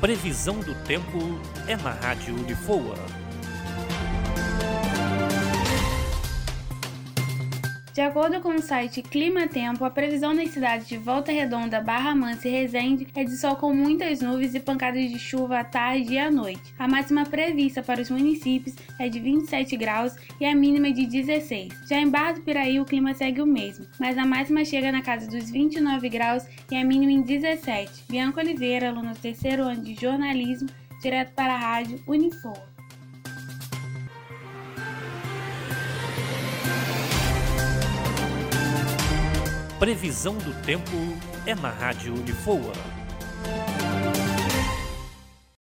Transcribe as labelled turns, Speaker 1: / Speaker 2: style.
Speaker 1: Previsão do tempo é na Rádio Unifoa.
Speaker 2: De acordo com o site Clima Tempo, a previsão das cidades de Volta Redonda, Barra Mansa e Resende é de sol com muitas nuvens e pancadas de chuva à tarde e à noite. A máxima prevista para os municípios é de 27 graus e a mínima de 16. Já em Barra do Piraí o clima segue o mesmo, mas a máxima chega na casa dos 29 graus e a mínima em 17. Bianca Oliveira, aluna do terceiro ano de jornalismo, direto para a rádio Unifor.
Speaker 1: Previsão do tempo é na Rádio Unifoa.